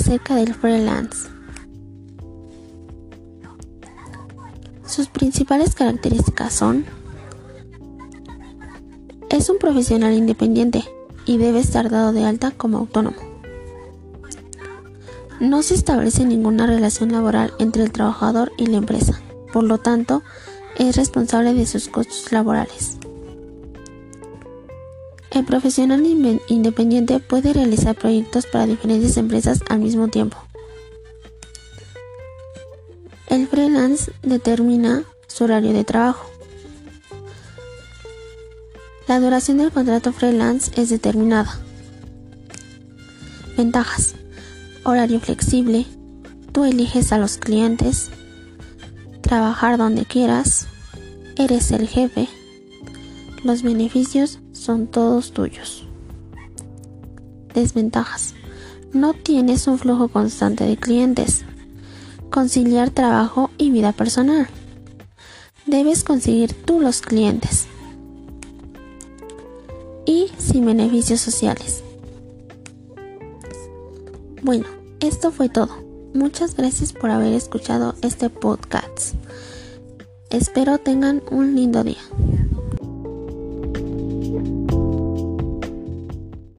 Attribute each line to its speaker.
Speaker 1: acerca del freelance. Sus principales características son es un profesional independiente y debe estar dado de alta como autónomo. No se establece ninguna relación laboral entre el trabajador y la empresa, por lo tanto, es responsable de sus costos laborales. El profesional independiente puede realizar proyectos para diferentes empresas al mismo tiempo. El freelance determina su horario de trabajo. La duración del contrato freelance es determinada. Ventajas. Horario flexible. Tú eliges a los clientes. Trabajar donde quieras. Eres el jefe. Los beneficios son todos tuyos. Desventajas. No tienes un flujo constante de clientes. Conciliar trabajo y vida personal. Debes conseguir tú los clientes. Y sin beneficios sociales. Bueno, esto fue todo. Muchas gracias por haber escuchado este podcast. Espero tengan un lindo día.